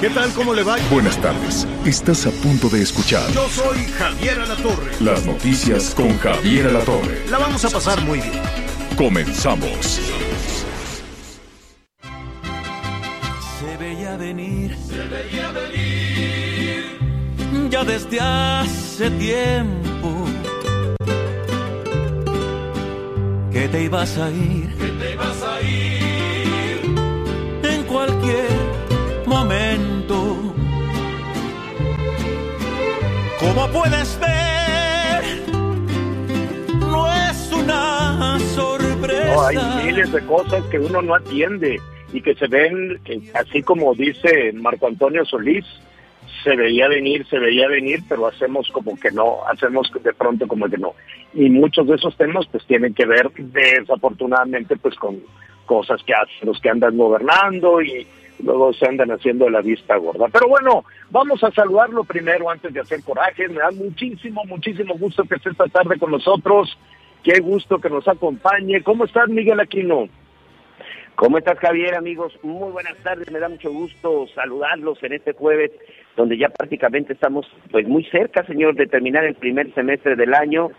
¿Qué tal? ¿Cómo le va? Buenas tardes. Estás a punto de escuchar Yo soy Javier Alatorre. las noticias con Javier Alatorre. La vamos a pasar muy bien. Comenzamos. Se veía venir, se veía venir, ya desde hace tiempo que te ibas a ir, que te ibas Como puedes ver, no es una sorpresa. No, hay miles de cosas que uno no atiende y que se ven, eh, así como dice Marco Antonio Solís, se veía venir, se veía venir, pero hacemos como que no, hacemos de pronto como que no. Y muchos de esos temas pues tienen que ver desafortunadamente pues con cosas que hacen los que andan gobernando y luego se andan haciendo la vista gorda. Pero bueno, vamos a saludarlo primero antes de hacer coraje. Me da muchísimo, muchísimo gusto que esté esta tarde con nosotros. Qué gusto que nos acompañe. ¿Cómo estás, Miguel Aquino? ¿Cómo estás, Javier, amigos? Muy buenas tardes. Me da mucho gusto saludarlos en este jueves, donde ya prácticamente estamos pues muy cerca, señor, de terminar el primer semestre del año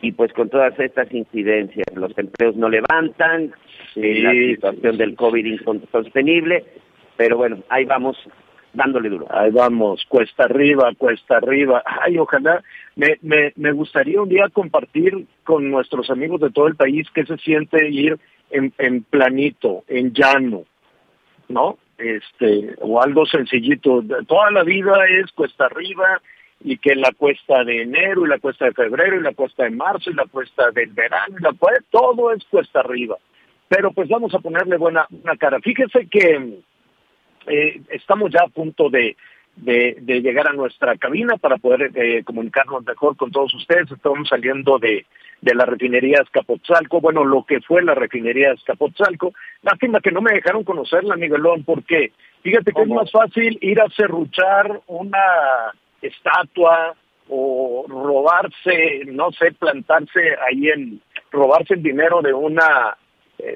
y pues con todas estas incidencias. Los empleos no levantan, eh, la situación del COVID insostenible, pero bueno, ahí vamos dándole duro. Ahí vamos, cuesta arriba, cuesta arriba. Ay, ojalá, me, me, me gustaría un día compartir con nuestros amigos de todo el país qué se siente ir en, en planito, en llano, ¿no? Este, o algo sencillito. Toda la vida es cuesta arriba y que la cuesta de enero y la cuesta de febrero y la cuesta de marzo y la cuesta del verano y la cuesta, todo es cuesta arriba. Pero pues vamos a ponerle buena, buena cara. Fíjese que eh, estamos ya a punto de, de, de llegar a nuestra cabina para poder eh, comunicarnos mejor con todos ustedes. Estamos saliendo de, de la refinería Escapotzalco, bueno, lo que fue la refinería Escapotzalco. Lástima que no me dejaron conocerla, Miguelón, porque fíjate que es más fácil ir a serruchar una estatua o robarse, no sé, plantarse ahí en, robarse el dinero de una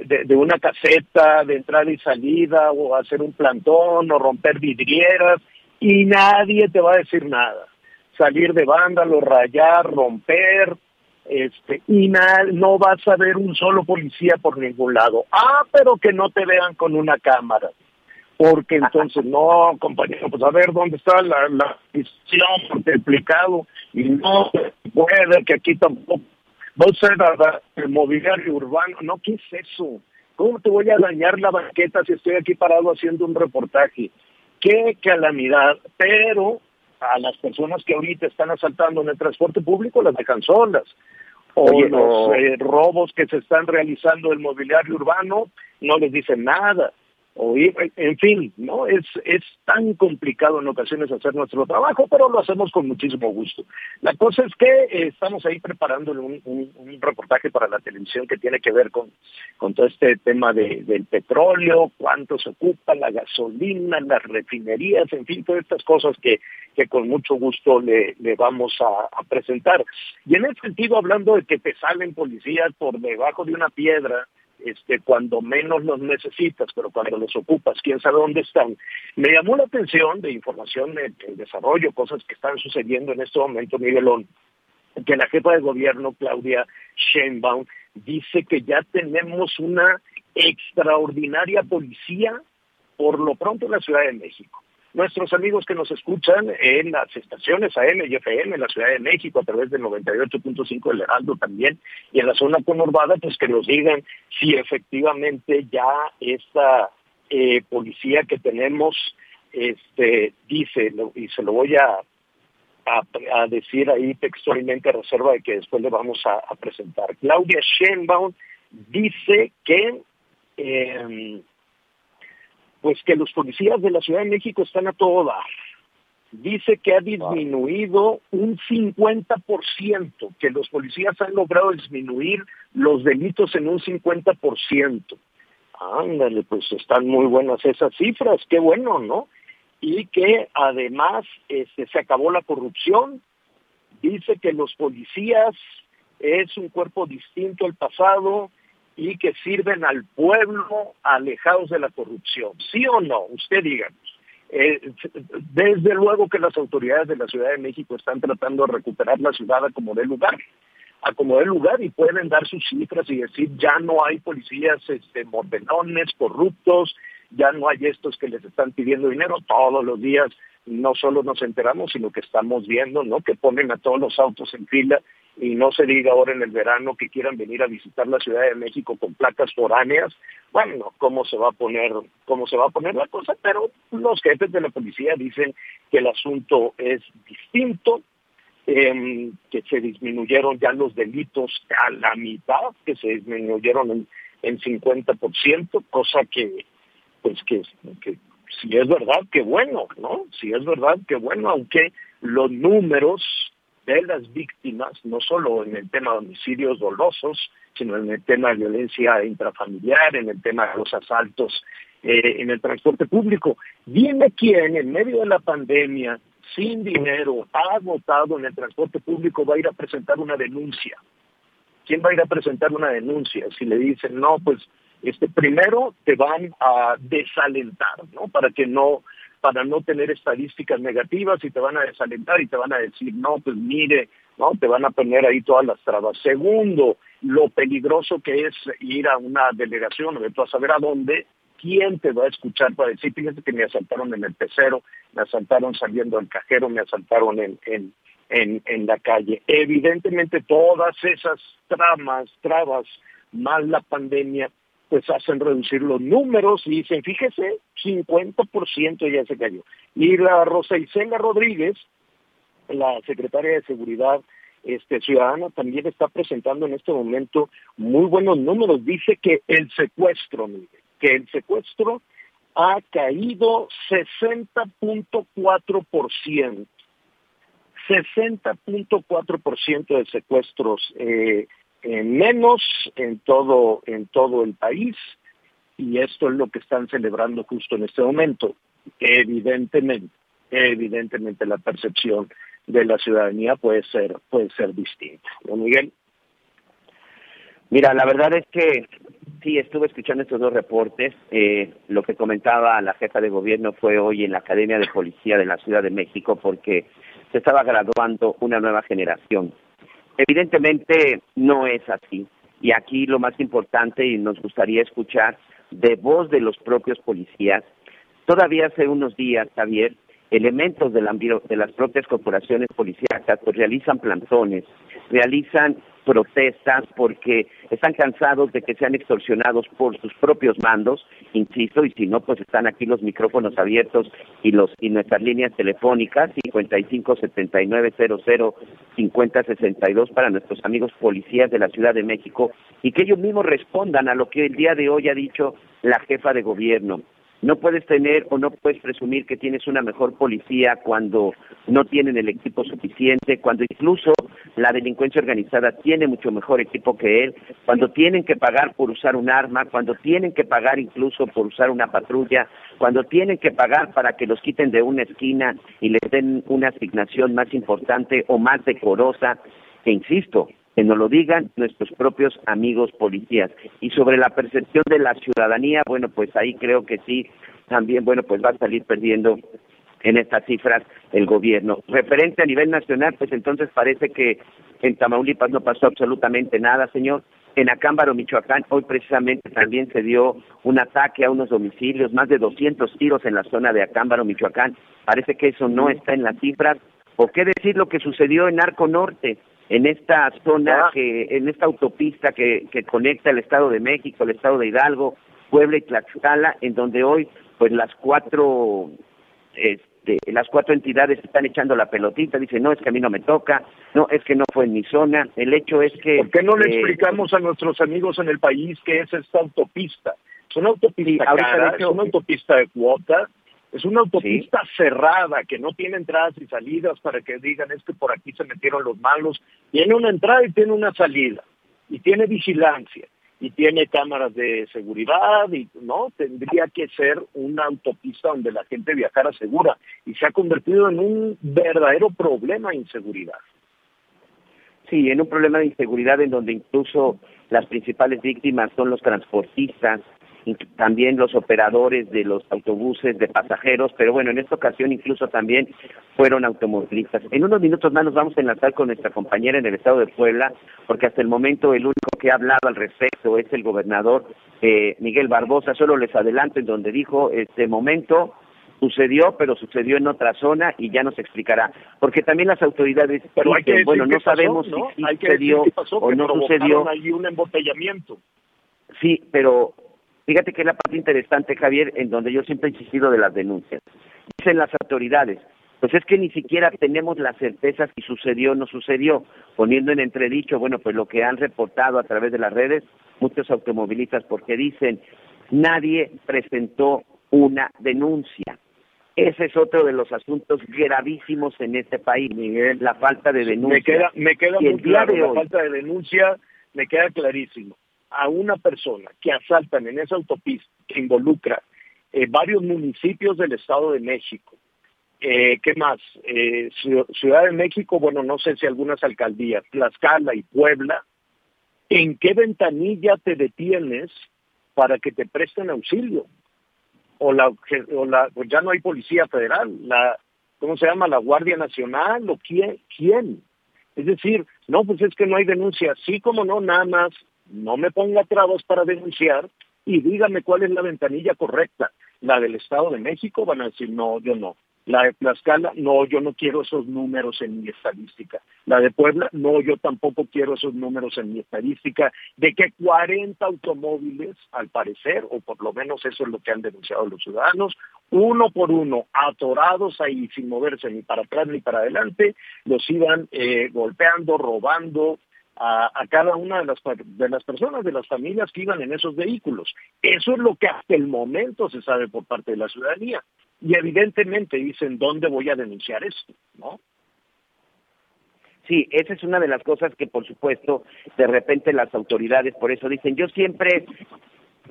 de, de, una caseta de entrada y salida o hacer un plantón o romper vidrieras y nadie te va a decir nada. Salir de vándalo, rayar, romper, este, y na, no vas a ver un solo policía por ningún lado. Ah, pero que no te vean con una cámara. Porque entonces, no, compañero, pues a ver dónde está la, la visión multiplicado y no puede que aquí tampoco vos a el mobiliario urbano. No, ¿qué es eso? ¿Cómo te voy a dañar la banqueta si estoy aquí parado haciendo un reportaje? Qué calamidad, pero a las personas que ahorita están asaltando en el transporte público las dejan solas. O Oye, los no. eh, robos que se están realizando en el mobiliario urbano no les dicen nada. O, en fin, no es es tan complicado en ocasiones hacer nuestro trabajo, pero lo hacemos con muchísimo gusto. La cosa es que eh, estamos ahí preparando un, un, un, reportaje para la televisión que tiene que ver con, con todo este tema de, del petróleo, cuánto se ocupa, la gasolina, las refinerías, en fin, todas estas cosas que, que con mucho gusto le, le vamos a, a presentar. Y en ese sentido, hablando de que te salen policías por debajo de una piedra, este, cuando menos los necesitas, pero cuando los ocupas, quién sabe dónde están. Me llamó la atención de información de, de desarrollo, cosas que están sucediendo en este momento, Miguelón, que la jefa de gobierno, Claudia Sheinbaum, dice que ya tenemos una extraordinaria policía, por lo pronto en la Ciudad de México nuestros amigos que nos escuchan en las estaciones AM y FM en la Ciudad de México a través del 98.5 del Heraldo también y en la zona conurbada, pues que nos digan si efectivamente ya esta eh, policía que tenemos este dice, y se lo voy a, decir ahí textualmente a reserva de que después le vamos a, presentar. Claudia Sheinbaum dice que eh, pues que los policías de la Ciudad de México están a todo dar. Dice que ha disminuido un 50%, que los policías han logrado disminuir los delitos en un 50%. Ándale, pues están muy buenas esas cifras, qué bueno, ¿no? Y que además este, se acabó la corrupción. Dice que los policías es un cuerpo distinto al pasado, y que sirven al pueblo alejados de la corrupción. ¿Sí o no? Usted díganos. Eh, desde luego que las autoridades de la Ciudad de México están tratando de recuperar la ciudad a como de lugar, a como de lugar y pueden dar sus cifras y decir ya no hay policías este, mordenones, corruptos, ya no hay estos que les están pidiendo dinero todos los días. No solo nos enteramos, sino que estamos viendo, ¿no? Que ponen a todos los autos en fila y no se diga ahora en el verano que quieran venir a visitar la Ciudad de México con placas foráneas, bueno, cómo se va a poner, cómo se va a poner la cosa, pero los jefes de la policía dicen que el asunto es distinto, em, que se disminuyeron ya los delitos a la mitad, que se disminuyeron en, en 50%, cosa que, pues que, que si es verdad, qué bueno, ¿no? Si es verdad, qué bueno, aunque los números de las víctimas, no solo en el tema de homicidios dolosos, sino en el tema de violencia intrafamiliar, en el tema de los asaltos eh, en el transporte público. Viene quien en medio de la pandemia, sin dinero, agotado en el transporte público, va a ir a presentar una denuncia. ¿Quién va a ir a presentar una denuncia? Si le dicen, no, pues este primero te van a desalentar, ¿no? Para que no para no tener estadísticas negativas y te van a desalentar y te van a decir, no, pues mire, no, te van a poner ahí todas las trabas. Segundo, lo peligroso que es ir a una delegación, o tú a saber a dónde, ¿quién te va a escuchar para decir, fíjate que me asaltaron en el pecero, me asaltaron saliendo del cajero, me asaltaron en, en, en, en la calle? Evidentemente todas esas tramas, trabas, más la pandemia, pues hacen reducir los números y dicen, fíjese, 50% ya se cayó. Y la Rosa Isela Rodríguez, la secretaria de Seguridad este, Ciudadana, también está presentando en este momento muy buenos números. Dice que el secuestro, mire, que el secuestro ha caído 60.4%. 60.4% de secuestros eh, menos en todo, en todo el país y esto es lo que están celebrando justo en este momento. Evidentemente, evidentemente la percepción de la ciudadanía puede ser, puede ser distinta. ¿No, Miguel? Mira, la verdad es que sí, estuve escuchando estos dos reportes. Eh, lo que comentaba la jefa de gobierno fue hoy en la Academia de Policía de la Ciudad de México porque se estaba graduando una nueva generación Evidentemente no es así. Y aquí lo más importante, y nos gustaría escuchar de voz de los propios policías, todavía hace unos días, Javier, elementos de, de las propias corporaciones policíacas pues realizan plantones, realizan protestas porque están cansados de que sean extorsionados por sus propios mandos, insisto, y si no, pues están aquí los micrófonos abiertos y los y nuestras líneas telefónicas 55 79 00 50 62 para nuestros amigos policías de la Ciudad de México y que ellos mismos respondan a lo que el día de hoy ha dicho la jefa de gobierno. No puedes tener o no puedes presumir que tienes una mejor policía cuando no tienen el equipo suficiente, cuando incluso la delincuencia organizada tiene mucho mejor equipo que él, cuando tienen que pagar por usar un arma, cuando tienen que pagar incluso por usar una patrulla, cuando tienen que pagar para que los quiten de una esquina y les den una asignación más importante o más decorosa, e insisto, que nos lo digan nuestros propios amigos policías. Y sobre la percepción de la ciudadanía, bueno, pues ahí creo que sí, también, bueno, pues va a salir perdiendo en estas cifras el gobierno. Referente a nivel nacional, pues entonces parece que en Tamaulipas no pasó absolutamente nada, señor. En Acámbaro, Michoacán, hoy precisamente también se dio un ataque a unos domicilios, más de 200 tiros en la zona de Acámbaro, Michoacán. Parece que eso no está en las cifras. ¿O qué decir lo que sucedió en Arco Norte? En esta zona, ah. que en esta autopista que, que conecta el Estado de México, el Estado de Hidalgo, Puebla y Tlaxcala, en donde hoy pues las cuatro este, las cuatro entidades están echando la pelotita, dicen, no, es que a mí no me toca, no, es que no fue en mi zona, el hecho es que... ¿Por qué no le eh, explicamos a nuestros amigos en el país que es esta autopista? Es una autopista cara, es una autopista de cuota, es una autopista cerrada que no tiene entradas y salidas para que digan es que por aquí se metieron los malos. Tiene una entrada y tiene una salida y tiene vigilancia y tiene cámaras de seguridad y no tendría que ser una autopista donde la gente viajara segura y se ha convertido en un verdadero problema de inseguridad. Sí, en un problema de inseguridad en donde incluso las principales víctimas son los transportistas, también los operadores de los autobuses de pasajeros, pero bueno, en esta ocasión incluso también fueron automovilistas. En unos minutos más nos vamos a enlazar con nuestra compañera en el estado de Puebla, porque hasta el momento el único que ha hablado al respecto es el gobernador eh, Miguel Barbosa. Solo les adelanto en donde dijo este momento sucedió, pero sucedió en otra zona y ya nos explicará. Porque también las autoridades pero dicen, bueno, no sabemos si sucedió o no sucedió. Allí un embotellamiento. Sí, pero Fíjate que es la parte interesante, Javier, en donde yo siempre he insistido de las denuncias. Dicen las autoridades, pues es que ni siquiera tenemos la certeza si sucedió o no sucedió, poniendo en entredicho, bueno, pues lo que han reportado a través de las redes muchos automovilistas, porque dicen, nadie presentó una denuncia. Ese es otro de los asuntos gravísimos en este país, Miguel, la falta de denuncia. Me queda, me queda muy claro, la falta de denuncia me queda clarísimo a una persona que asaltan en esa autopista que involucra eh, varios municipios del Estado de México, eh, ¿qué más? Eh, Ciudad de México, bueno, no sé si algunas alcaldías, Tlaxcala y Puebla, ¿en qué ventanilla te detienes para que te presten auxilio? O la, o la pues ya no hay policía federal, la, ¿cómo se llama? La Guardia Nacional o quién, quién? Es decir, no, pues es que no hay denuncia, sí como no, nada más no me ponga trabas para denunciar y dígame cuál es la ventanilla correcta. La del Estado de México van a decir, no, yo no. La de Tlaxcala, no, yo no quiero esos números en mi estadística. La de Puebla, no, yo tampoco quiero esos números en mi estadística. De que 40 automóviles, al parecer, o por lo menos eso es lo que han denunciado los ciudadanos, uno por uno, atorados ahí sin moverse ni para atrás ni para adelante, los iban eh, golpeando, robando, a, cada una de las, de las personas, de las familias que iban en esos vehículos. Eso es lo que hasta el momento se sabe por parte de la ciudadanía. Y evidentemente dicen, ¿dónde voy a denunciar esto? ¿No? Sí, esa es una de las cosas que, por supuesto, de repente las autoridades, por eso dicen, yo siempre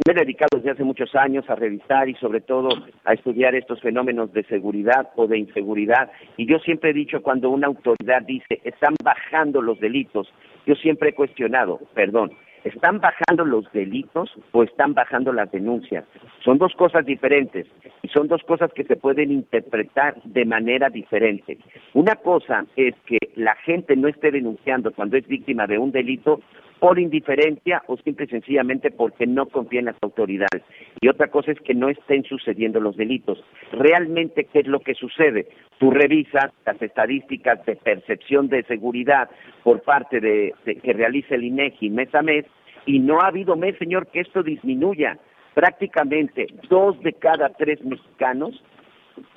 me he dedicado desde hace muchos años a revisar y sobre todo a estudiar estos fenómenos de seguridad o de inseguridad. Y yo siempre he dicho cuando una autoridad dice, están bajando los delitos, yo siempre he cuestionado, perdón, ¿están bajando los delitos o están bajando las denuncias? Son dos cosas diferentes y son dos cosas que se pueden interpretar de manera diferente. Una cosa es que la gente no esté denunciando cuando es víctima de un delito por indiferencia o simple y sencillamente porque no confía en las autoridades. Y otra cosa es que no estén sucediendo los delitos. Realmente, ¿qué es lo que sucede? Tú revisas las estadísticas de percepción de seguridad por parte de, que realiza el INEGI mes a mes y no ha habido mes, señor, que esto disminuya. Prácticamente dos de cada tres mexicanos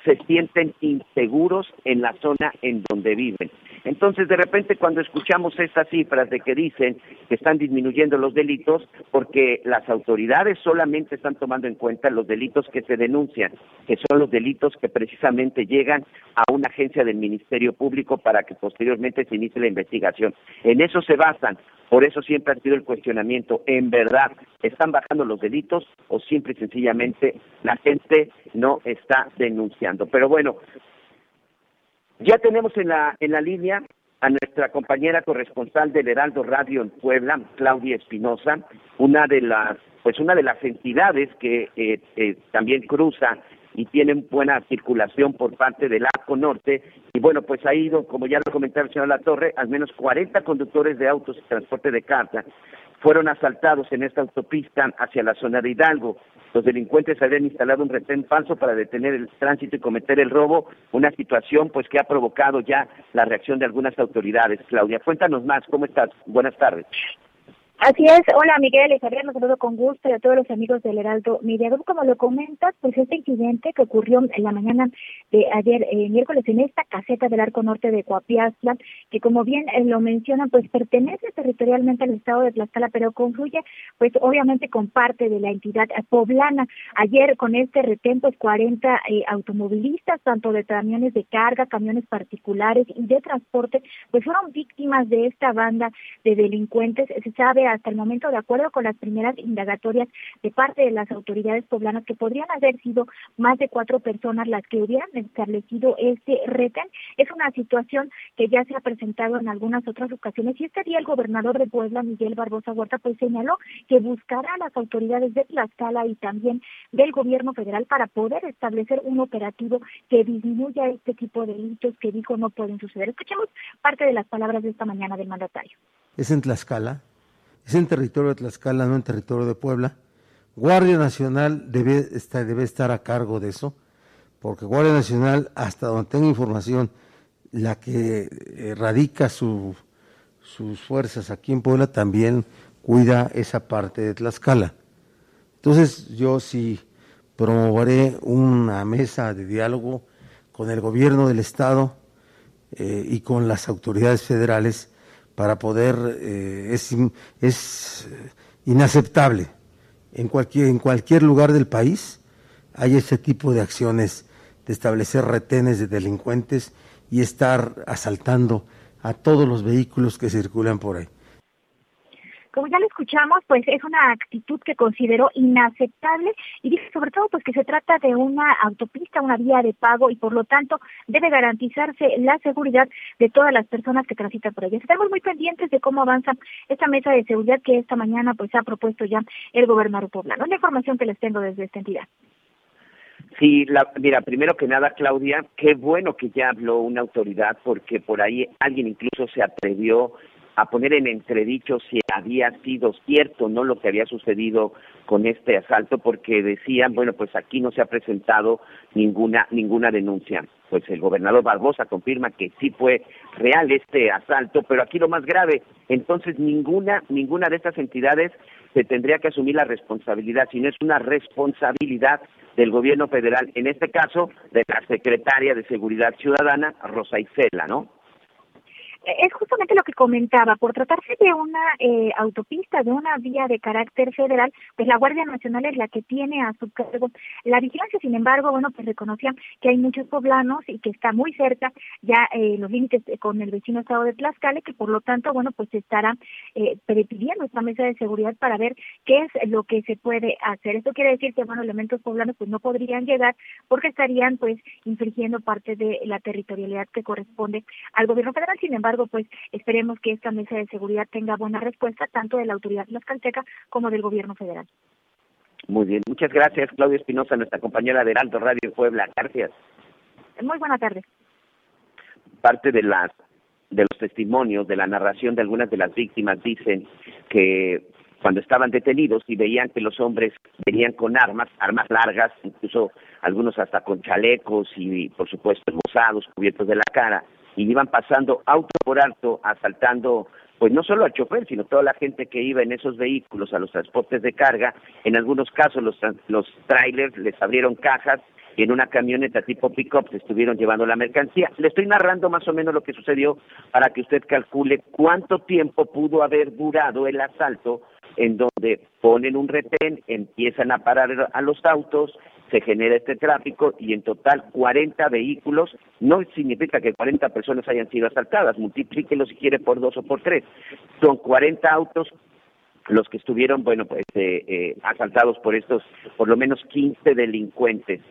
se sienten inseguros en la zona en donde viven. Entonces, de repente, cuando escuchamos estas cifras de que dicen que están disminuyendo los delitos, porque las autoridades solamente están tomando en cuenta los delitos que se denuncian, que son los delitos que precisamente llegan a una agencia del Ministerio Público para que posteriormente se inicie la investigación. En eso se basan. Por eso siempre ha sido el cuestionamiento, ¿en verdad están bajando los delitos o simple y sencillamente la gente no está denunciando? Pero bueno, ya tenemos en la, en la línea a nuestra compañera corresponsal del Heraldo Radio en Puebla, Claudia Espinosa, una de las, pues una de las entidades que eh, eh, también cruza y tienen buena circulación por parte del Arco Norte. Y bueno, pues ha ido, como ya lo comentaba el señor La Torre, al menos 40 conductores de autos y transporte de carga fueron asaltados en esta autopista hacia la zona de Hidalgo. Los delincuentes habían instalado un retén falso para detener el tránsito y cometer el robo, una situación pues que ha provocado ya la reacción de algunas autoridades. Claudia, cuéntanos más, ¿cómo estás? Buenas tardes. Así es, hola Miguel Javier, nos saludo con gusto y a todos los amigos del Heraldo Media Como lo comentas, pues este incidente que ocurrió en la mañana de ayer, eh, miércoles, en esta caseta del Arco Norte de Coapiazla, que como bien eh, lo mencionan, pues pertenece territorialmente al estado de Tlaxcala, pero confluye, pues obviamente con parte de la entidad poblana. Ayer con este retén, pues 40 eh, automovilistas, tanto de camiones de carga, camiones particulares y de transporte, pues fueron víctimas de esta banda de delincuentes. Se sabe hasta el momento, de acuerdo con las primeras indagatorias de parte de las autoridades poblanas, que podrían haber sido más de cuatro personas las que hubieran establecido este retén. Es una situación que ya se ha presentado en algunas otras ocasiones y este día el gobernador de Puebla, Miguel Barbosa Huerta, pues señaló que buscará a las autoridades de Tlaxcala y también del gobierno federal para poder establecer un operativo que disminuya este tipo de delitos que dijo no pueden suceder. Escuchemos parte de las palabras de esta mañana del mandatario. Es en Tlaxcala, es en territorio de Tlaxcala, no en territorio de Puebla. Guardia Nacional debe estar, a cargo de eso, porque Guardia Nacional, hasta donde tengo información, la que eh, radica sus fuerzas aquí en Puebla también cuida esa parte de Tlaxcala. Entonces yo sí promoveré una mesa de diálogo con el gobierno del Estado eh, y con las autoridades federales para poder, eh, es, es inaceptable en cualquier, en cualquier lugar del país hay ese tipo de acciones de establecer retenes de delincuentes y estar asaltando a todos los vehículos que circulan por ahí. Como ya lo escuchamos, pues es una actitud que consideró inaceptable y dice sobre todo pues que se trata de una autopista, una vía de pago y por lo tanto debe garantizarse la seguridad de todas las personas que transitan por ella. Estamos muy pendientes de cómo avanza esta mesa de seguridad que esta mañana pues ha propuesto ya el gobernador poblano. La información que les tengo desde esta entidad. Sí, la, mira, primero que nada, Claudia, qué bueno que ya habló una autoridad porque por ahí alguien incluso se atrevió a poner en entredicho si había sido cierto no lo que había sucedido con este asalto porque decían bueno pues aquí no se ha presentado ninguna ninguna denuncia. Pues el gobernador Barbosa confirma que sí fue real este asalto pero aquí lo más grave entonces ninguna ninguna de estas entidades se tendría que asumir la responsabilidad sino es una responsabilidad del gobierno federal en este caso de la secretaria de seguridad ciudadana Rosa Isela no es justamente lo que comentaba, por tratarse de una eh, autopista, de una vía de carácter federal, pues la Guardia Nacional es la que tiene a su cargo la vigilancia, sin embargo, bueno, pues reconocían que hay muchos poblanos y que está muy cerca ya eh, los límites con el vecino estado de Tlaxcala, que por lo tanto, bueno, pues estará eh, pidiendo esta mesa de seguridad para ver qué es lo que se puede hacer. Esto quiere decir que, bueno, elementos poblanos pues no podrían llegar porque estarían pues infringiendo parte de la territorialidad que corresponde al gobierno federal, sin embargo, pues esperemos que esta mesa de seguridad tenga buena respuesta tanto de la autoridad tlaxcalteca como del gobierno federal. Muy bien, muchas gracias Claudia Espinosa, nuestra compañera de Alto Radio Puebla. Gracias. Muy buena tarde. Parte de las de los testimonios, de la narración de algunas de las víctimas dicen que cuando estaban detenidos y veían que los hombres venían con armas, armas largas, incluso algunos hasta con chalecos y por supuesto esbozados, cubiertos de la cara, y iban pasando auto por alto, asaltando pues no solo al chofer, sino toda la gente que iba en esos vehículos a los transportes de carga. En algunos casos los, los trailers les abrieron cajas y en una camioneta tipo pick-up se estuvieron llevando la mercancía. Le estoy narrando más o menos lo que sucedió para que usted calcule cuánto tiempo pudo haber durado el asalto en donde ponen un retén, empiezan a parar a los autos, se genera este tráfico y en total 40 vehículos, no significa que 40 personas hayan sido asaltadas, multiplíquelo si quiere por dos o por tres, son 40 autos los que estuvieron, bueno, pues eh, eh, asaltados por estos, por lo menos 15 delincuentes.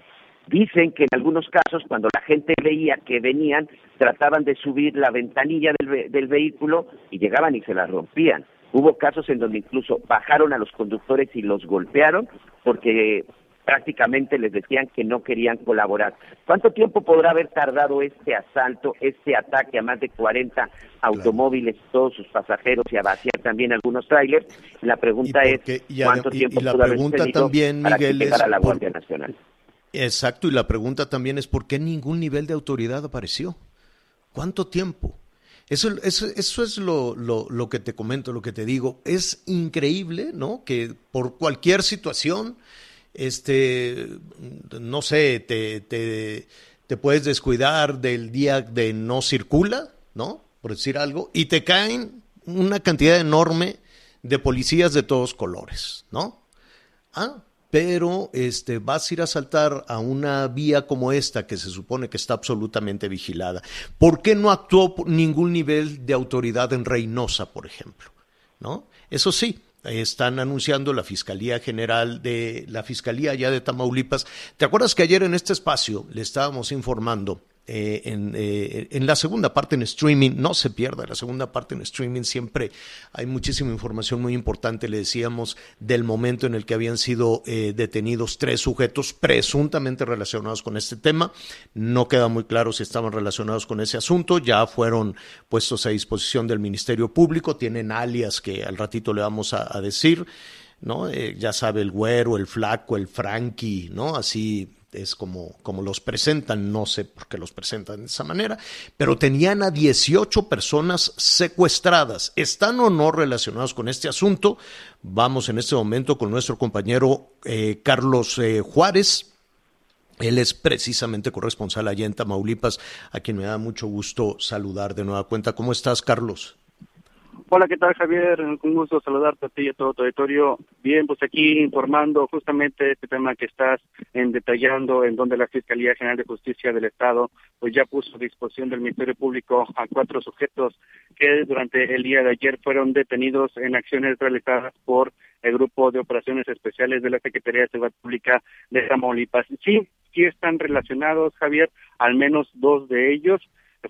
Dicen que en algunos casos, cuando la gente veía que venían, trataban de subir la ventanilla del, del vehículo y llegaban y se la rompían. Hubo casos en donde incluso bajaron a los conductores y los golpearon porque prácticamente les decían que no querían colaborar. ¿Cuánto tiempo podrá haber tardado este asalto, este ataque a más de 40 automóviles, todos sus pasajeros y a vaciar también algunos trailers? La pregunta es cuánto tiempo la pregunta también, Miguel, es la Guardia Nacional. Exacto, y la pregunta también es por qué ningún nivel de autoridad apareció. ¿Cuánto tiempo? Eso, eso, eso es lo, lo, lo, que te comento, lo que te digo. Es increíble, ¿no? Que por cualquier situación, este, no sé, te, te, puedes descuidar del día de no circula, ¿no? Por decir algo, y te caen una cantidad enorme de policías de todos colores, ¿no? Ah, pero este, vas a ir a saltar a una vía como esta que se supone que está absolutamente vigilada. ¿Por qué no actuó ningún nivel de autoridad en Reynosa, por ejemplo? ¿No? Eso sí, están anunciando la Fiscalía General de la Fiscalía ya de Tamaulipas. ¿Te acuerdas que ayer en este espacio le estábamos informando eh, en, eh, en, la segunda parte en streaming, no se pierda, la segunda parte en streaming siempre hay muchísima información muy importante, le decíamos, del momento en el que habían sido eh, detenidos tres sujetos presuntamente relacionados con este tema, no queda muy claro si estaban relacionados con ese asunto, ya fueron puestos a disposición del Ministerio Público, tienen alias que al ratito le vamos a, a decir. ¿no? ya sabe, el güero, el flaco, el frankie, ¿no? Así es como, como los presentan, no sé por qué los presentan de esa manera, pero tenían a 18 personas secuestradas. ¿Están o no relacionados con este asunto? Vamos en este momento con nuestro compañero eh, Carlos eh, Juárez. Él es precisamente corresponsal allá en Tamaulipas, a quien me da mucho gusto saludar de nueva cuenta. ¿Cómo estás, Carlos? Hola, ¿qué tal Javier? Un gusto saludarte a ti y a todo tu auditorio. Bien, pues aquí informando justamente este tema que estás en detallando, en donde la Fiscalía General de Justicia del Estado pues ya puso a disposición del Ministerio Público a cuatro sujetos que durante el día de ayer fueron detenidos en acciones realizadas por el Grupo de Operaciones Especiales de la Secretaría de Seguridad Pública de Tamaulipas. Sí, sí están relacionados, Javier, al menos dos de ellos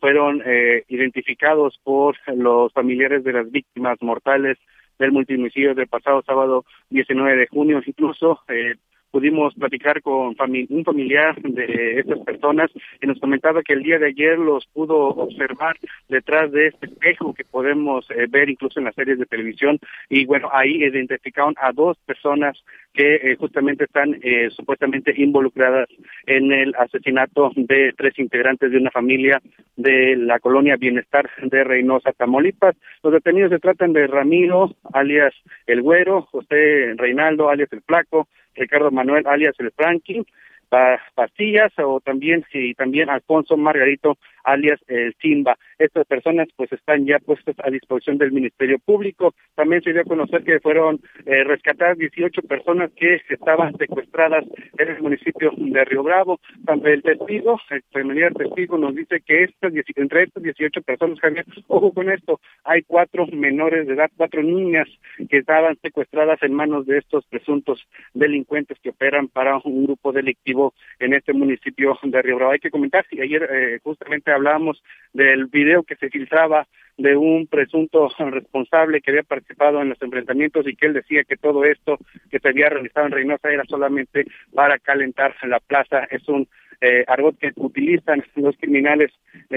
fueron eh, identificados por los familiares de las víctimas mortales del multimicidio del pasado sábado 19 de junio. Incluso eh, pudimos platicar con un familiar de estas personas y nos comentaba que el día de ayer los pudo observar detrás de este espejo que podemos eh, ver incluso en las series de televisión y bueno, ahí identificaron a dos personas que eh, justamente están eh, supuestamente involucradas en el asesinato de tres integrantes de una familia de la colonia Bienestar de Reynosa, Tamaulipas. Los detenidos se tratan de Ramiro, alias El Güero, José Reinaldo, alias El Flaco, Ricardo Manuel, alias El Franklin, Pastillas o también y también Alfonso Margarito alias el Simba. Estas personas pues están ya puestas a disposición del Ministerio Público. También se dio a conocer que fueron eh, rescatadas 18 personas que estaban secuestradas en el municipio de Río Bravo. También el testigo, el familiar testigo nos dice que estas, entre estas 18 personas, Javier, ojo con esto, hay cuatro menores de edad, cuatro niñas que estaban secuestradas en manos de estos presuntos delincuentes que operan para un grupo delictivo en este municipio de Río Bravo. Hay que comentar, si ayer eh, justamente hablábamos del video que se filtraba de un presunto responsable que había participado en los enfrentamientos y que él decía que todo esto que se había realizado en Reynosa era solamente para calentar la plaza. Es un eh, argot que utilizan los criminales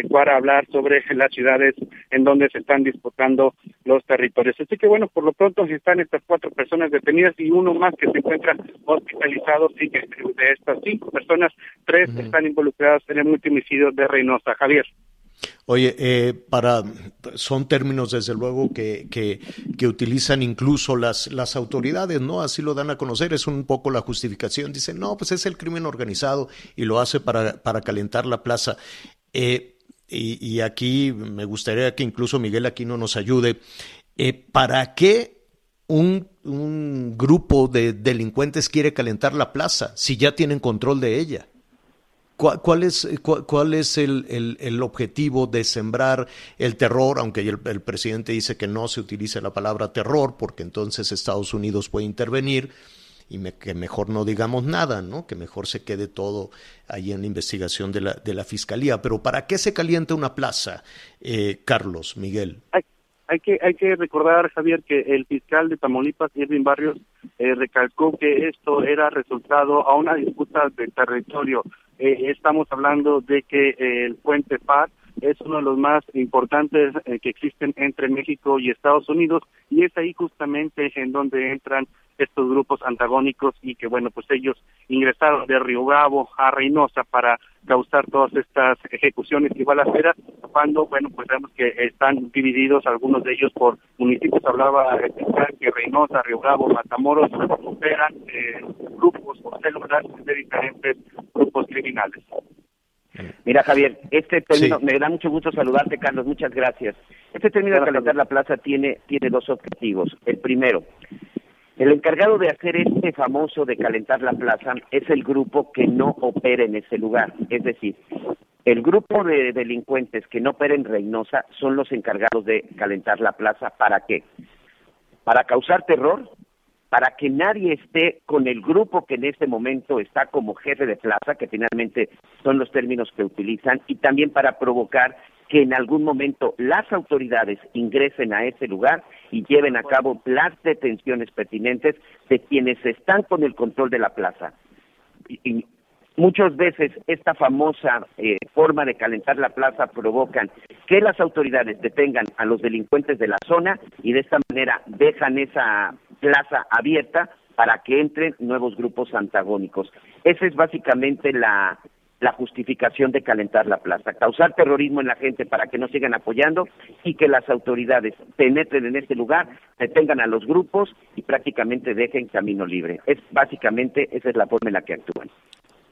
para hablar sobre las ciudades en donde se están disputando los territorios. Así que bueno, por lo pronto están estas cuatro personas detenidas y uno más que se encuentra hospitalizado, sí que de estas cinco personas, tres están involucradas en el multimicidio de Reynosa. Javier. Oye, eh, para son términos desde luego que, que, utilizan incluso las, las autoridades, ¿no? Así lo dan a conocer, es un poco la justificación. Dicen, no, pues es el crimen organizado y lo hace para, para calentar la plaza. Eh, y, y, aquí me gustaría que incluso Miguel Aquino nos ayude. Eh, ¿Para qué un, un grupo de delincuentes quiere calentar la plaza si ya tienen control de ella? ¿Cuál, es, cuál, es el, el, objetivo de sembrar el terror? Aunque el, el, presidente dice que no se utilice la palabra terror, porque entonces Estados Unidos puede intervenir y que mejor no digamos nada, ¿no? Que mejor se quede todo ahí en la investigación de la, de la fiscalía. Pero ¿para qué se calienta una plaza, eh, Carlos, Miguel? Hay, que, hay que recordar, Javier, que el fiscal de Tamaulipas, Irving Barrios, eh, recalcó que esto era resultado a una disputa de territorio. Eh, estamos hablando de que eh, el puente Paz es uno de los más importantes que existen entre México y Estados Unidos y es ahí justamente en donde entran estos grupos antagónicos y que bueno pues ellos ingresaron de Río Bravo a Reynosa para causar todas estas ejecuciones igual a cera cuando bueno pues vemos que están divididos algunos de ellos por municipios hablaba que Reynosa, Río Bravo, Matamoros operan eh, grupos o células de diferentes grupos criminales. Mira, Javier, este término, me da mucho gusto saludarte, Carlos, muchas gracias. Este término de calentar la plaza tiene, tiene dos objetivos. El primero, el encargado de hacer este famoso de calentar la plaza es el grupo que no opera en ese lugar. Es decir, el grupo de delincuentes que no opera en Reynosa son los encargados de calentar la plaza. ¿Para qué? Para causar terror, para que nadie esté con el grupo que en este momento está como jefe de plaza, que finalmente son los términos que utilizan, y también para provocar que en algún momento las autoridades ingresen a ese lugar y lleven a cabo las detenciones pertinentes de quienes están con el control de la plaza. Y, muchas veces esta famosa eh, forma de calentar la plaza provocan que las autoridades detengan a los delincuentes de la zona y de esta manera dejan esa plaza abierta para que entren nuevos grupos antagónicos. Esa es básicamente la, la justificación de calentar la plaza, causar terrorismo en la gente para que no sigan apoyando y que las autoridades penetren en este lugar, detengan a los grupos y prácticamente dejen camino libre. Es básicamente esa es la forma en la que actúan.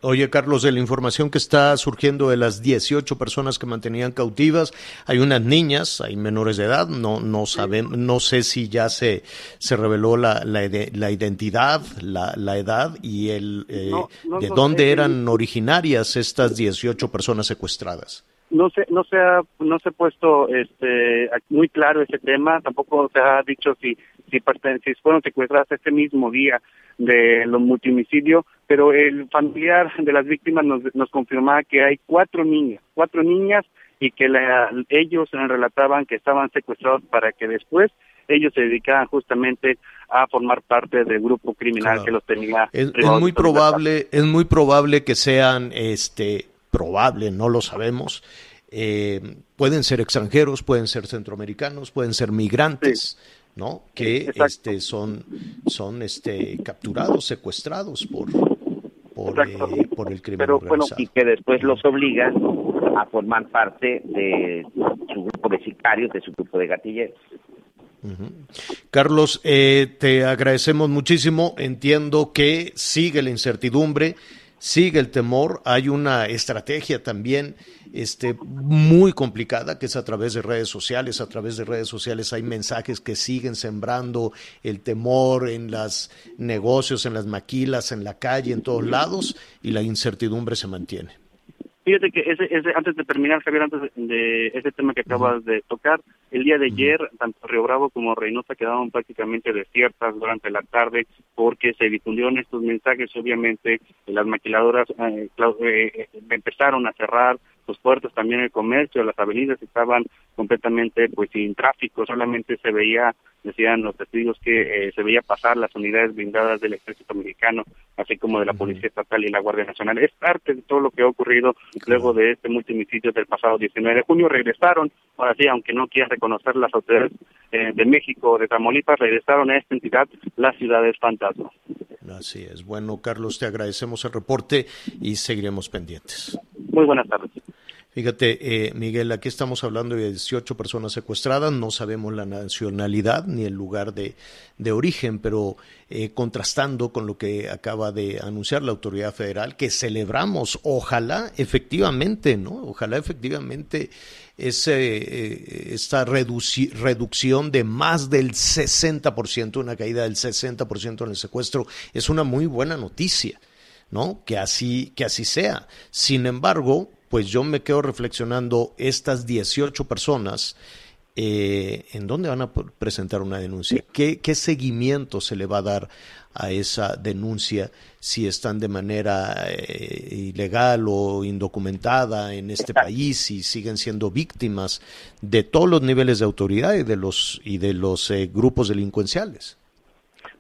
Oye, Carlos, de la información que está surgiendo de las 18 personas que mantenían cautivas, hay unas niñas, hay menores de edad, no, no sabemos, no sé si ya se, se reveló la, la, identidad, la, la, edad y el, eh, de dónde eran originarias estas 18 personas secuestradas no se no se ha no se ha puesto este muy claro ese tema tampoco se ha dicho si si, si fueron secuestradas ese mismo día de los multimicidios, pero el familiar de las víctimas nos, nos confirmaba que hay cuatro niñas, cuatro niñas y que ellos relataban que estaban secuestrados para que después ellos se dedicaran justamente a formar parte del grupo criminal que los tenía. Es, muy probable, es muy probable que sean, este, probable, no lo sabemos. Eh, pueden ser extranjeros, pueden ser centroamericanos, pueden ser migrantes. ¿no? Que este, son, son este, capturados, secuestrados por, por, eh, por el crimen organizado. y que después los obligan a formar parte de su grupo de sicarios, de su grupo de gatilleros. Carlos, eh, te agradecemos muchísimo. Entiendo que sigue la incertidumbre, sigue el temor. Hay una estrategia también este, muy complicada, que es a través de redes sociales. A través de redes sociales hay mensajes que siguen sembrando el temor en los negocios, en las maquilas, en la calle, en todos lados, y la incertidumbre se mantiene. Fíjate que ese, ese, antes de terminar, Javier, antes de, ese tema que acabas de tocar, el día de ayer, tanto Río Bravo como Reynosa quedaron prácticamente desiertas durante la tarde porque se difundieron estos mensajes. Obviamente, las maquiladoras eh, eh, empezaron a cerrar, los puertos, también el comercio, las avenidas estaban completamente pues sin tráfico, solamente se veía, decían los testigos que eh, se veía pasar las unidades blindadas del ejército mexicano, así como de la Policía Estatal y la Guardia Nacional. Es parte de todo lo que ha ocurrido luego de este multimicidio del pasado 19 de junio. Regresaron, ahora sí, aunque no quieran reconocer las autoridades eh, de México o de Tamaulipas, regresaron a esta entidad las ciudades fantasma. Así es. Bueno, Carlos, te agradecemos el reporte y seguiremos pendientes. Muy buenas tardes. Fíjate, eh, Miguel, aquí estamos hablando de 18 personas secuestradas, no sabemos la nacionalidad ni el lugar de, de origen, pero eh, contrastando con lo que acaba de anunciar la autoridad federal, que celebramos, ojalá efectivamente, ¿no? Ojalá efectivamente ese, eh, esta reducción de más del 60%, una caída del 60% en el secuestro, es una muy buena noticia. ¿no? Que así, que así sea. Sin embargo, pues yo me quedo reflexionando, estas 18 personas, eh, ¿en dónde van a presentar una denuncia? ¿Qué, ¿Qué seguimiento se le va a dar a esa denuncia si están de manera eh, ilegal o indocumentada en este país y siguen siendo víctimas de todos los niveles de autoridad y de los, y de los eh, grupos delincuenciales?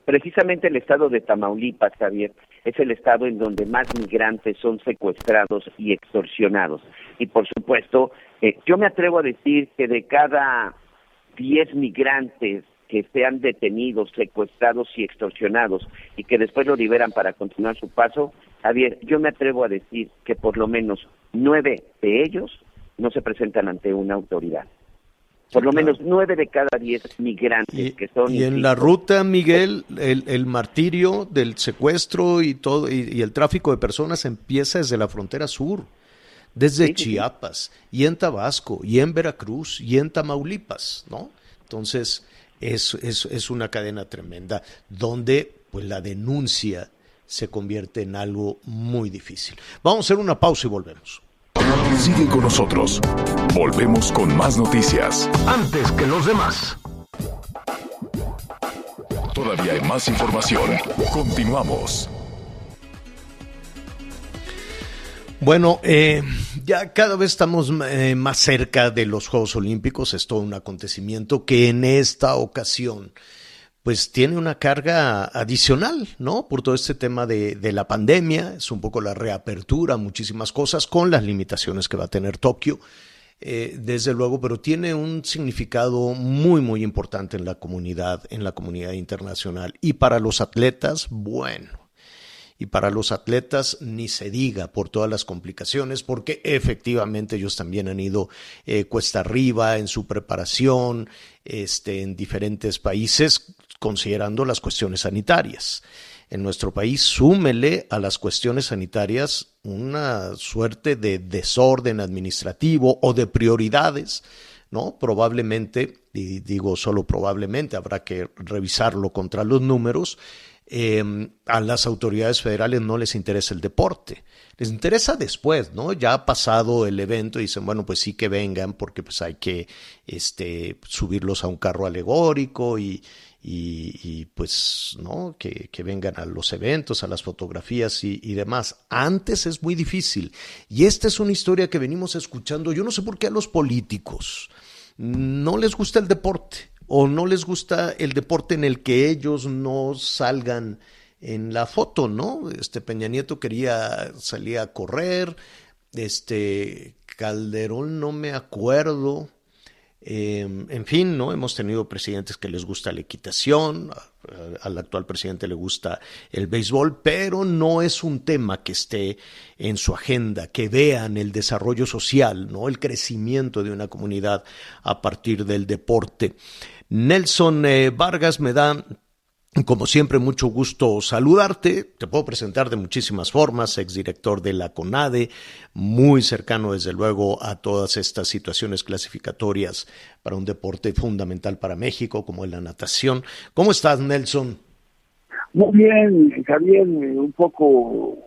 Precisamente el estado de Tamaulipas, Javier, es el estado en donde más migrantes son secuestrados y extorsionados. Y por supuesto, eh, yo me atrevo a decir que de cada 10 migrantes que sean detenidos, secuestrados y extorsionados y que después lo liberan para continuar su paso, Javier, yo me atrevo a decir que por lo menos nueve de ellos no se presentan ante una autoridad. Por lo menos nueve de cada diez migrantes que son... Y en la ruta, Miguel, el, el martirio del secuestro y todo y, el tráfico de personas empieza desde la frontera sur, desde Chiapas, y en Tabasco, y en Veracruz, y en Tamaulipas, ¿no? Entonces, es, es, es una cadena tremenda, donde pues la denuncia se convierte en algo muy difícil. Vamos a hacer una pausa y volvemos. Sigue con nosotros. Volvemos con más noticias. Antes que los demás. Todavía hay más información. Continuamos. Bueno, eh, ya cada vez estamos eh, más cerca de los Juegos Olímpicos. Es todo un acontecimiento que en esta ocasión pues tiene una carga adicional, ¿no? Por todo este tema de, de, la pandemia, es un poco la reapertura, muchísimas cosas, con las limitaciones que va a tener Tokio, eh, desde luego, pero tiene un significado muy, muy importante en la comunidad, en la comunidad internacional. Y para los atletas, bueno, y para los atletas ni se diga por todas las complicaciones, porque efectivamente ellos también han ido eh, cuesta arriba en su preparación este, en diferentes países, considerando las cuestiones sanitarias. En nuestro país, súmele a las cuestiones sanitarias una suerte de desorden administrativo o de prioridades, ¿no? Probablemente, y digo solo probablemente, habrá que revisarlo contra los números, eh, a las autoridades federales no les interesa el deporte. Les interesa después, ¿no? Ya ha pasado el evento y dicen, bueno, pues sí que vengan porque pues hay que este, subirlos a un carro alegórico y, y, pues, ¿no? Que, que, vengan a los eventos, a las fotografías y, y, demás. Antes es muy difícil. Y esta es una historia que venimos escuchando. Yo no sé por qué a los políticos no les gusta el deporte o no les gusta el deporte en el que ellos no salgan en la foto, ¿no? Este Peña Nieto quería salir a correr, este Calderón no me acuerdo, Em, en fin, ¿no? Hemos tenido presidentes que les gusta la equitación, al actual presidente le gusta el béisbol, pero no es un tema que esté en su agenda, que vean el desarrollo social, ¿no? El crecimiento de una comunidad a partir del deporte. Nelson eh, Vargas me da como siempre, mucho gusto saludarte. Te puedo presentar de muchísimas formas, exdirector de la CONADE, muy cercano desde luego a todas estas situaciones clasificatorias para un deporte fundamental para México como es la natación. ¿Cómo estás, Nelson? Muy bien, Javier, un poco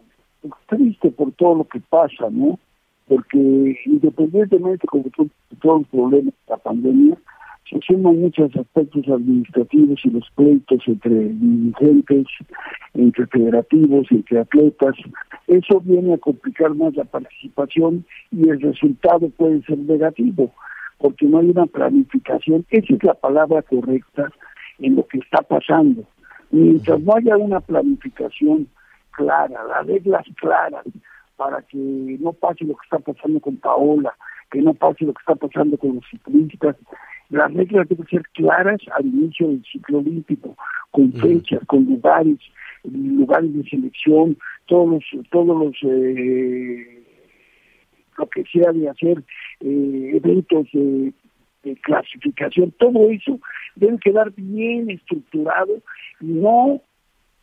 triste por todo lo que pasa, ¿no? Porque independientemente de todo el problema de la pandemia, suman muchos aspectos administrativos y los pleitos entre dirigentes, entre federativos, entre atletas. Eso viene a complicar más la participación y el resultado puede ser negativo, porque no hay una planificación. Esa es la palabra correcta en lo que está pasando. Mientras no haya una planificación clara, las reglas claras, para que no pase lo que está pasando con Paola, que no pase lo que está pasando con los ciclistas, las reglas deben ser claras al inicio del ciclo olímpico, con fechas, con lugares, lugares de selección, todos los, todos los eh, lo que sea de hacer eh, eventos de, clasificación, todo eso debe quedar bien estructurado y no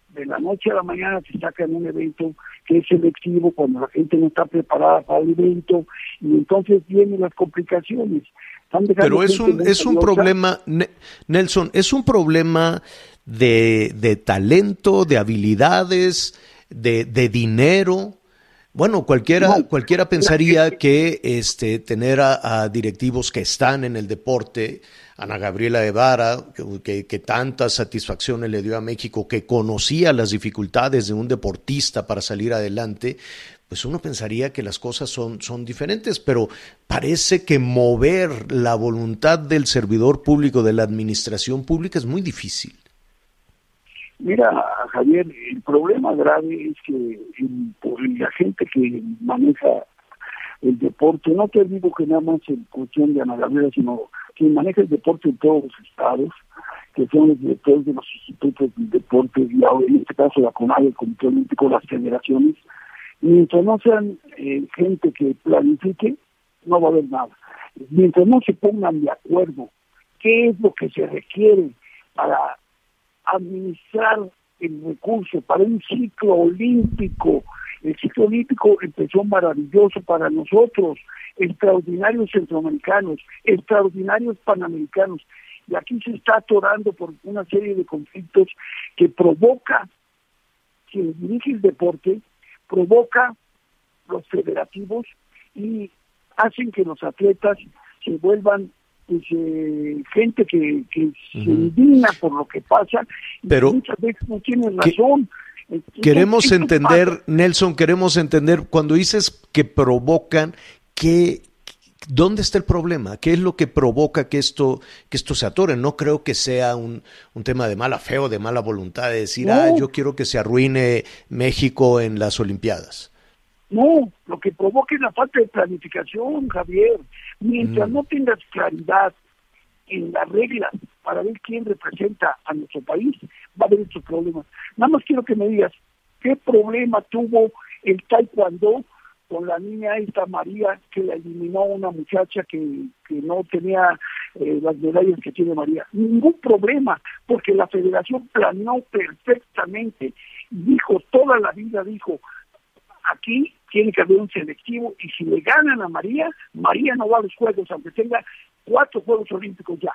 de la noche a la mañana se saca en un evento que es selectivo cuando la gente no está preparada para el evento y entonces vienen las complicaciones. Pero es un, es un problema, Nelson, es un problema de, de talento, de habilidades, de, de dinero. Bueno, cualquiera, cualquiera pensaría que este, tener a, directivos que están en el deporte, Ana Gabriela Evara, que, que, tantas satisfacciones le dio a México, que conocía las dificultades de un deportista para salir adelante, pues uno pensaría que las cosas son, son diferentes, pero parece que mover la voluntad del servidor público, de la administración pública, es muy difícil. Mira, Javier, el problema grave es que la gente que maneja el deporte, no te digo que nada más en cuestión de Ana Gabriela, sino quien maneja el deporte en todos los estados, que son los directores de los institutos de deporte, y en este caso la CONADE, el Comité Olímpico, las federaciones, mientras no sean eh, gente que planifique, no va a haber nada. Mientras no se pongan de acuerdo qué es lo que se requiere para administrar el recurso, para un ciclo olímpico. El ciclo olímpico empezó maravilloso para nosotros, extraordinarios centroamericanos, extraordinarios panamericanos. Y aquí se está atorando por una serie de conflictos que provoca quien dirige el deporte, provoca los federativos y hacen que los atletas se vuelvan pues, eh, gente que, que se indigna por lo que pasa y Pero, muchas veces no tienen razón. Queremos Entonces, ¿qué entender, pasa? Nelson, queremos entender, cuando dices que provocan, ¿qué, ¿dónde está el problema? ¿Qué es lo que provoca que esto, que esto se atore? No creo que sea un, un tema de mala fe o de mala voluntad, de decir, No. ah, yo quiero que se arruine México en las Olimpiadas. No, lo que provoca es la falta de planificación, Javier. Mientras Mm. no tengas claridad en las reglas para ver quién representa a nuestro país, va a haber estos problemas. Nada más quiero que me digas, ¿qué problema tuvo el taekwondo con la niña esta María que la eliminó una muchacha que, que no tenía eh, las medallas que tiene María? Ningún problema, porque la federación planeó perfectamente, dijo, toda la vida dijo, aquí tiene que haber un selectivo y si le ganan a María, María no va a los Juegos, aunque tenga cuatro Juegos Olímpicos ya.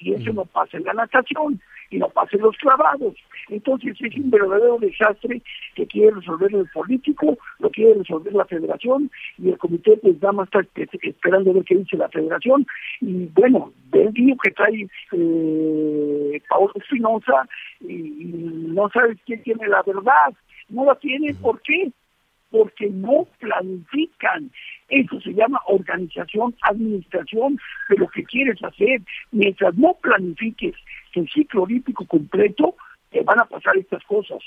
Y eso no pasa en la natación y no pasa en los clavados. Entonces es un verdadero desastre que quiere resolver el político, lo quiere resolver la federación y el comité pues nada más está esperando a ver qué dice la federación. Y bueno, del lío que trae eh, Paolo Espinosa y, y no sabes quién tiene la verdad. No la tiene, ¿por qué? Porque no planifican. Eso se llama organización, administración de lo que quieres hacer. Mientras no planifiques el ciclo olímpico completo, te van a pasar estas cosas.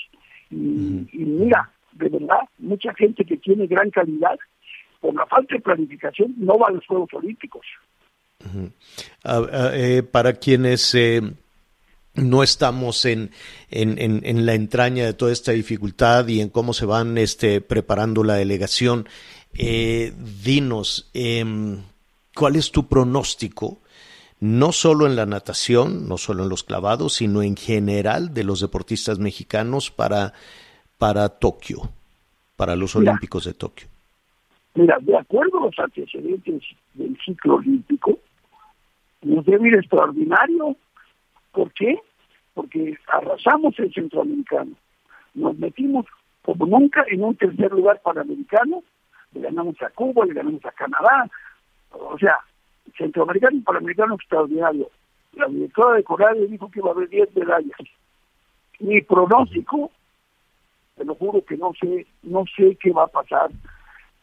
Y, y mira, de verdad, mucha gente que tiene gran calidad, por la falta de planificación, no va a los Juegos Olímpicos. Ah, ah, eh, para quienes eh, no estamos en, en, en, en la entraña de toda esta dificultad y en cómo se van este, preparando la delegación, eh, dinos, em, ¿cuál es tu pronóstico? No solo en la natación, no solo en los clavados, sino en general de los deportistas mexicanos para, para Tokio, para los Mira. Olímpicos de Tokio. Mira, de acuerdo a los antecedentes del ciclo olímpico, nos debe ir extraordinario. ¿Por qué? Porque arrasamos el centroamericano. Nos metimos como nunca en un tercer lugar panamericano. Le ganamos a Cuba, le ganamos a Canadá. O sea, centroamericano y panamericano extraordinario. La directora de Coral dijo que iba a haber 10 medallas. Mi pronóstico, te lo juro que no sé, no sé qué va a pasar.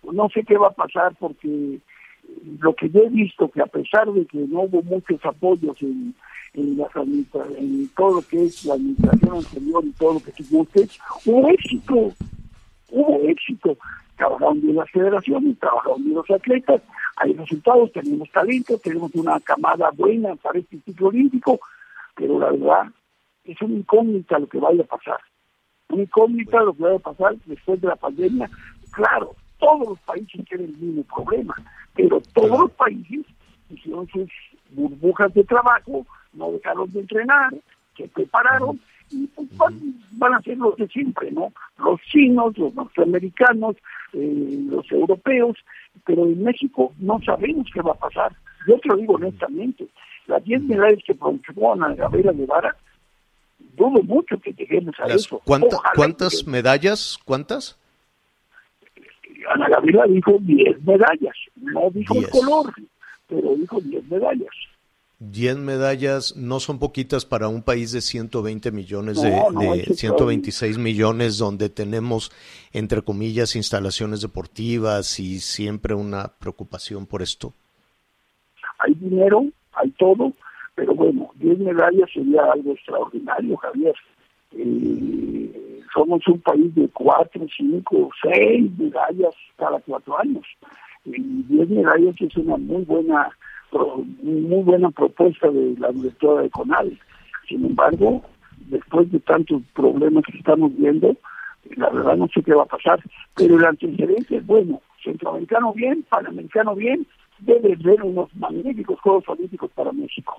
No sé qué va a pasar porque lo que yo he visto que a pesar de que no hubo muchos apoyos en, en, las en todo lo que es la administración anterior y todo lo que tú gustes, hubo éxito, hubo éxito. Trabajaron bien las federaciones, trabajaron bien los atletas, hay resultados, tenemos talento, tenemos una camada buena para este ciclo olímpico, pero la verdad es una incógnita lo que vaya a pasar. Una incógnita lo que vaya a pasar después de la pandemia. Claro, todos los países tienen el mismo problema, pero todos los países hicieron sus burbujas de trabajo, no dejaron de entrenar, se prepararon y pues van, van a ser los de siempre, ¿no? Los chinos, los norteamericanos, eh, los europeos, pero en México no sabemos qué va a pasar. Yo te lo digo honestamente, las 10 medallas que produjo Ana Gabriela Guevara, dudo mucho que lleguemos a Las- eso. ¿cuánta- Ojalá ¿Cuántas que- medallas? ¿Cuántas? Ana Gabriela dijo 10 medallas, no dijo el 10. color, pero dijo 10 medallas. 10 medallas no son poquitas para un país de 120 millones de, No, no, de eso es 126 millones donde tenemos entre comillas instalaciones deportivas y siempre una preocupación por esto. Hay dinero, hay todo, pero bueno, 10 medallas sería algo extraordinario, Javier. Eh, somos un país de 4, 5, 6 medallas cada cuatro años. Y 10 medallas es una muy buena muy buena propuesta de la directora de CONADE. Sin embargo, después de tantos problemas que estamos viendo, la verdad no sé qué va a pasar, pero el antecedente es bueno, centroamericano bien, panamericano bien, debe ser unos magníficos Juegos Olímpicos para México.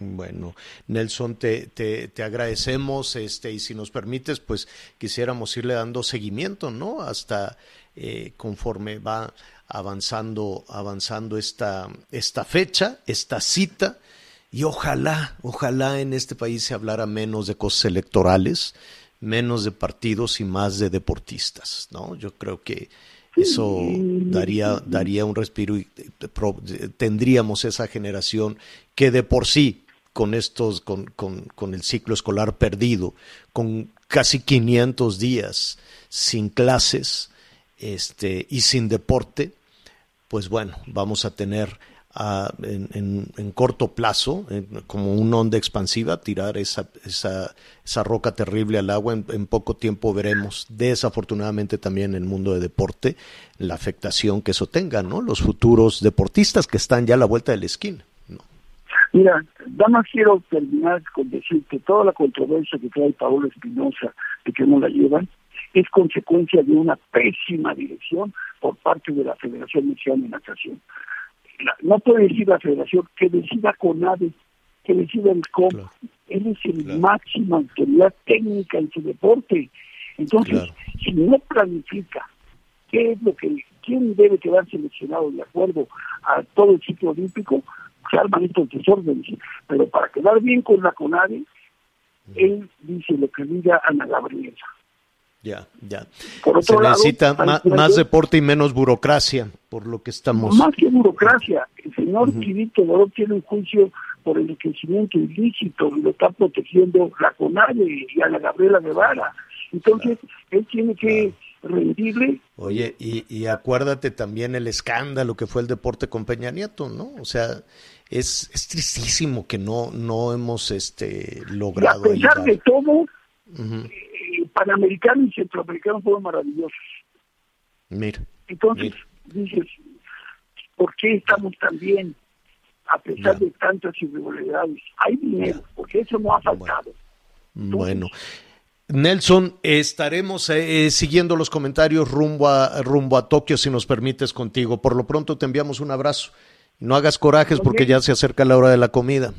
Bueno, Nelson, te, te, te, agradecemos, este, y si nos permites, pues quisiéramos irle dando seguimiento, ¿no? Hasta eh, conforme va avanzando, avanzando esta, esta fecha, esta cita, y ojalá, ojalá en este país se hablara menos de cosas electorales, menos de partidos y más de deportistas, ¿no? Yo creo que eso daría, daría un respiro y eh, tendríamos esa generación que de por sí, con estos, con, con, con el ciclo escolar perdido, con casi 500 días sin clases este, y sin deporte, pues bueno, vamos a tener en, corto plazo, como una onda expansiva, tirar esa, esa, esa roca terrible al agua. En, poco tiempo veremos, desafortunadamente también en el mundo de deporte, la afectación que eso tenga, ¿no? Los futuros deportistas que están ya a la vuelta de la esquina. Mira, nada más quiero terminar con decir que toda la controversia que trae Paolo Espinosa de que no la llevan es consecuencia de una pésima dirección por parte de la Federación Mexicana de Natación no puede decir la federación que decida CONADE, que decida el COM. Él es el máxima autoridad técnica en su deporte. Entonces, si no planifica qué es lo que, quién debe quedar seleccionado de acuerdo a todo el ciclo olímpico, se arman estos desórdenes. Pero para quedar bien con la CONADE, él dice lo que diga Ana Gabriela. Ya, ya. Se necesita más, deporte y menos burocracia, por lo que estamos. Más que burocracia. El señor uh tiene un juicio por el enriquecimiento ilícito y lo está protegiendo la CONADE y a la Gabriela Guevara. Entonces, él tiene que rendirle. Oye, y, y acuérdate también el escándalo que fue el deporte con Peña Nieto, ¿no? O sea, es, es tristísimo que no, no hemos este, logrado. Y a pesar de todo, Panamericano y Centroamericano fueron maravillosos. Mira. Entonces, dices, ¿por qué estamos tan bien a pesar de tantas irregularidades? Hay dinero, porque eso no ha faltado. Bueno. Nelson, estaremos eh, siguiendo los comentarios rumbo a, rumbo a Tokio, si nos permites contigo. Por lo pronto te enviamos un abrazo. No hagas corajes porque ya se acerca la hora de la comida.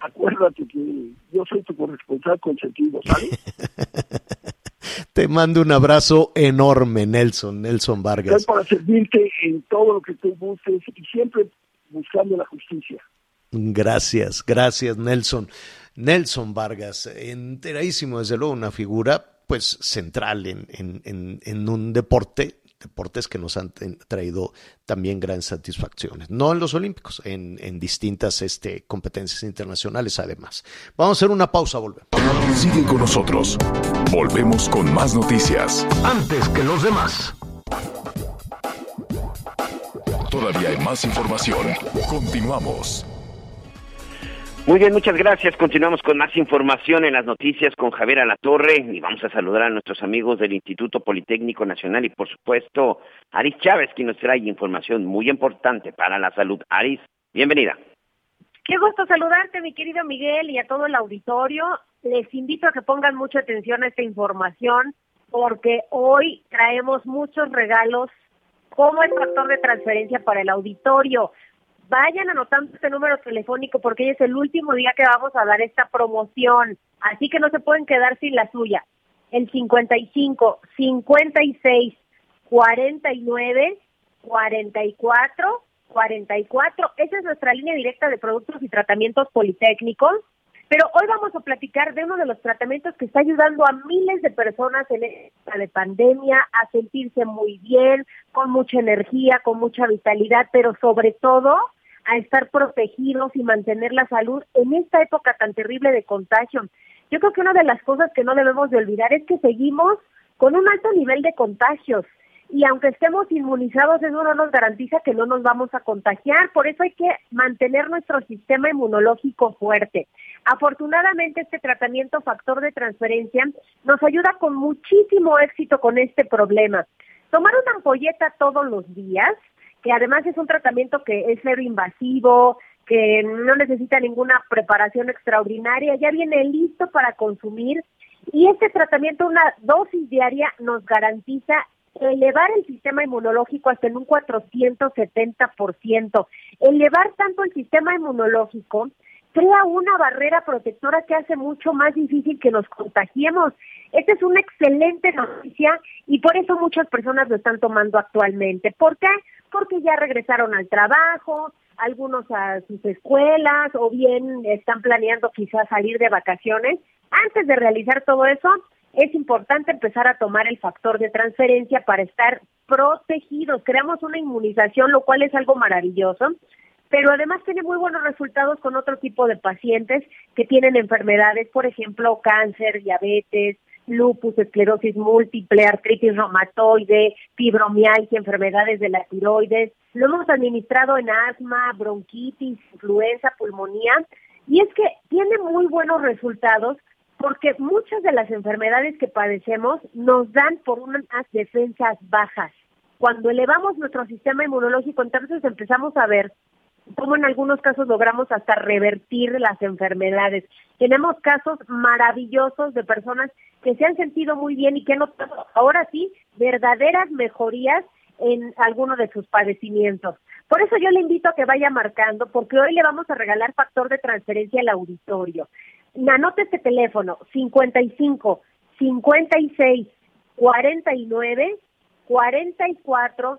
Acuérdate que yo soy tu corresponsal consentido, ¿sabes? Te mando un abrazo enorme, Nelson, Nelson Vargas. Estoy para servirte en todo lo que tú busques y siempre buscando la justicia. Gracias, gracias, Nelson. Nelson Vargas, enteradísimo, desde luego, una figura pues central en, en, en un deporte deportes que nos han traído también grandes satisfacciones. No en los Olímpicos, en, en, distintas este, competencias internacionales además. Vamos a hacer una pausa, volvemos. Sigue con nosotros. Volvemos con más noticias. Antes que los demás. Todavía hay más información. Continuamos. Muy bien, muchas gracias. Continuamos con más información en las noticias con Javier Alatorre y vamos a saludar a nuestros amigos del Instituto Politécnico Nacional y por supuesto Aris Chávez, quien nos trae información muy importante para la salud. Aris, bienvenida. Qué gusto saludarte, mi querido Miguel, y a todo el auditorio. Les invito a que pongan mucha atención a esta información porque hoy traemos muchos regalos como el factor de transferencia para el auditorio. Vayan anotando este número telefónico porque hoy es el último día que vamos a dar esta promoción. Así que no se pueden quedar sin la suya. El 55 56 49 44 44. Esa es nuestra línea directa de productos y tratamientos politécnicos. Pero hoy vamos a platicar de uno de los tratamientos que está ayudando a miles de personas en esta de pandemia a sentirse muy bien, con mucha energía, con mucha vitalidad, pero sobre todo a estar protegidos y mantener la salud en esta época tan terrible de contagio. Yo creo que una de las cosas que no debemos de olvidar es que seguimos con un alto nivel de contagios y aunque estemos inmunizados eso no nos garantiza que no nos vamos a contagiar, por eso hay que mantener nuestro sistema inmunológico fuerte. Afortunadamente este tratamiento factor de transferencia nos ayuda con muchísimo éxito con este problema. Tomar una ampolleta todos los días que además es un tratamiento que es cero invasivo, que no necesita ninguna preparación extraordinaria, ya viene listo para consumir y este tratamiento, una dosis diaria, nos garantiza elevar el sistema inmunológico hasta en un 470%. Elevar tanto el sistema inmunológico crea una barrera protectora que hace mucho más difícil que nos contagiemos. Esta es una excelente noticia y por eso muchas personas lo están tomando actualmente. ¿Por qué? Porque ya regresaron al trabajo, algunos a sus escuelas o bien están planeando quizás salir de vacaciones. Antes de realizar todo eso, es importante empezar a tomar el factor de transferencia para estar protegidos. Creamos una inmunización, lo cual es algo maravilloso pero además tiene muy buenos resultados con otro tipo de pacientes que tienen enfermedades, por ejemplo, cáncer, diabetes, lupus, esclerosis múltiple, artritis reumatoide, fibromialgia, enfermedades de la tiroides. Lo hemos administrado en asma, bronquitis, influenza, pulmonía, y es que tiene muy buenos resultados porque muchas de las enfermedades que padecemos nos dan por unas defensas bajas. Cuando elevamos nuestro sistema inmunológico, entonces empezamos a ver como en algunos casos logramos hasta revertir las enfermedades. Tenemos casos maravillosos de personas que se han sentido muy bien y que han notado ahora sí verdaderas mejorías en alguno de sus padecimientos. Por eso yo le invito a que vaya marcando, porque hoy le vamos a regalar factor de transferencia al auditorio. Anote este teléfono, 55 56 49 44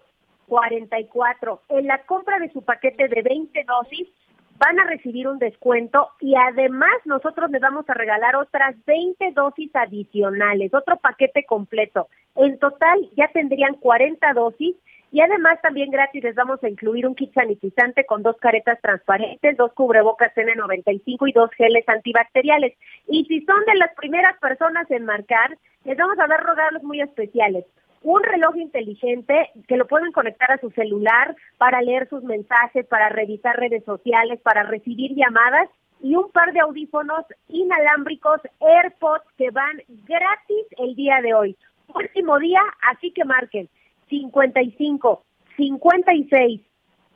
44. En la compra de su paquete de 20 dosis van a recibir un descuento y además nosotros les vamos a regalar otras 20 dosis adicionales, otro paquete completo. En total ya tendrían 40 dosis y además también gratis les vamos a incluir un kit sanitizante con dos caretas transparentes, dos cubrebocas N95 y dos geles antibacteriales. Y si son de las primeras personas en marcar, les vamos a dar regalos muy especiales un reloj inteligente que lo pueden conectar a su celular para leer sus mensajes, para revisar redes sociales, para recibir llamadas y un par de audífonos inalámbricos AirPods que van gratis el día de hoy. Último día, así que marquen 55 56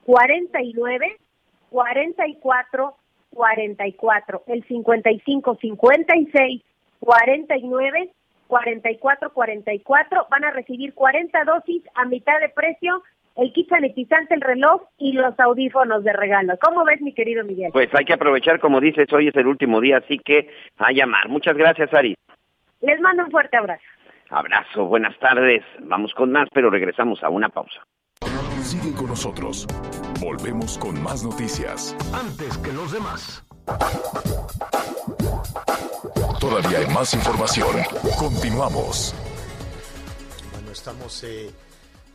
49 44 44. El 55 56 49 4444 van a recibir 40 dosis a mitad de precio, el kit sanitizante, el reloj y los audífonos de regalo. ¿Cómo ves, mi querido Miguel? Pues hay que aprovechar, como dices, hoy es el último día, así que a llamar. Muchas gracias, Ari. Les mando un fuerte abrazo. Abrazo, buenas tardes. Vamos con más, pero regresamos a una pausa. Sigue con nosotros. Volvemos con más noticias. Antes que los demás. Todavía hay más información. Continuamos. Bueno, estamos eh,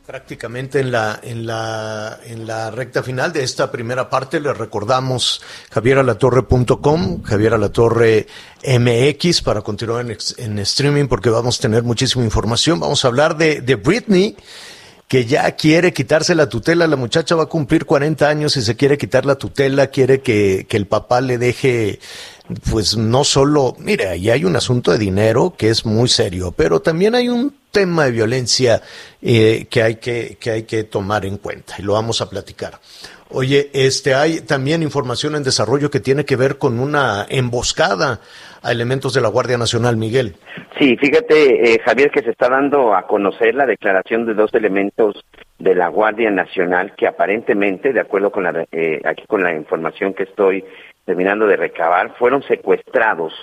prácticamente en la, en, la, en la recta final de esta primera parte. Les recordamos javieralatorre.com, Javier Alatorre MX para continuar en, en, streaming porque vamos a tener muchísima información. Vamos a hablar de, de Britney que ya quiere quitarse la tutela, la muchacha va a cumplir 40 años y se quiere quitar la tutela, quiere que, que el papá le deje pues no solo, mire, ahí hay un asunto de dinero que es muy serio, pero también hay un tema de violencia eh, que, hay que, que hay que tomar en cuenta y lo vamos a platicar. Oye, este, hay también información en desarrollo que tiene que ver con una emboscada a elementos de la Guardia Nacional, Miguel. Sí, fíjate, eh, Javier, que se está dando a conocer la declaración de dos elementos de la Guardia Nacional que aparentemente, de acuerdo con la, eh, aquí con la información que estoy terminando de recabar, fueron secuestrados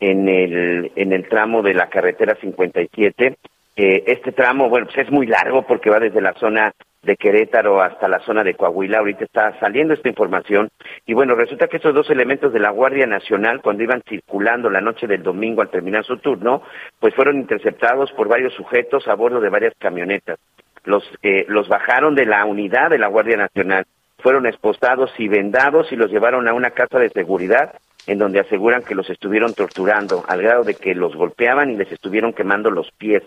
en el, en el tramo de la carretera 57. Eh, este tramo, bueno, pues es muy largo porque va desde la zona de Querétaro hasta la zona de Coahuila. Ahorita está saliendo esta información. Y bueno, resulta que estos dos elementos de la Guardia Nacional, cuando iban circulando la noche del domingo al terminar su turno, pues fueron interceptados por varios sujetos a bordo de varias camionetas. Los, eh, los bajaron de la unidad de la Guardia Nacional fueron esposados y vendados y los llevaron a una casa de seguridad en donde aseguran que los estuvieron torturando al grado de que los golpeaban y les estuvieron quemando los pies,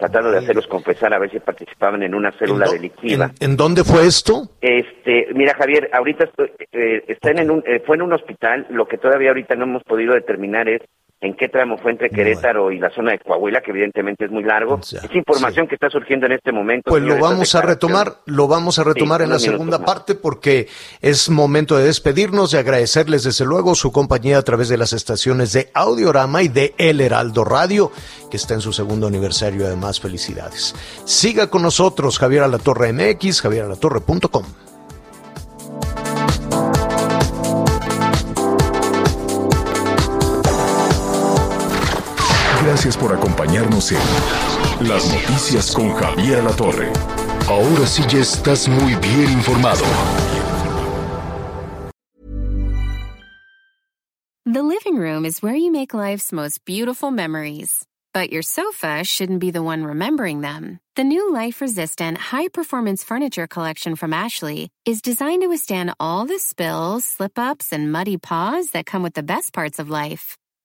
tratando de hacerlos confesar a ver si participaban en una célula delictiva. ¿en, dónde fue esto? Este, mira Javier, ahorita estoy, eh, están en un, eh, fue en un hospital. Lo que todavía ahorita no hemos podido determinar es en qué tramo fue entre Querétaro y la zona de Coahuila, que evidentemente es muy largo. es información que está surgiendo en este momento. Pues lo vamos a retomar, lo vamos a retomar en la segunda parte porque es momento de despedirnos y agradecerles desde luego su compañía a través de las estaciones de Audiorama y de El Heraldo Radio, que está en su segundo aniversario. Además, felicidades. Siga con nosotros, Javier Alatorre MX, javieralatorre.com. Gracias por acompañarnos en Las Noticias con Javier La Torre. Ahora sí ya estás muy bien informado. The living room is where you make life's most beautiful memories. But your sofa shouldn't be the one remembering them. The new life resistant, high performance furniture collection from Ashley is designed to withstand all the spills, slip ups, and muddy paws that come with the best parts of life.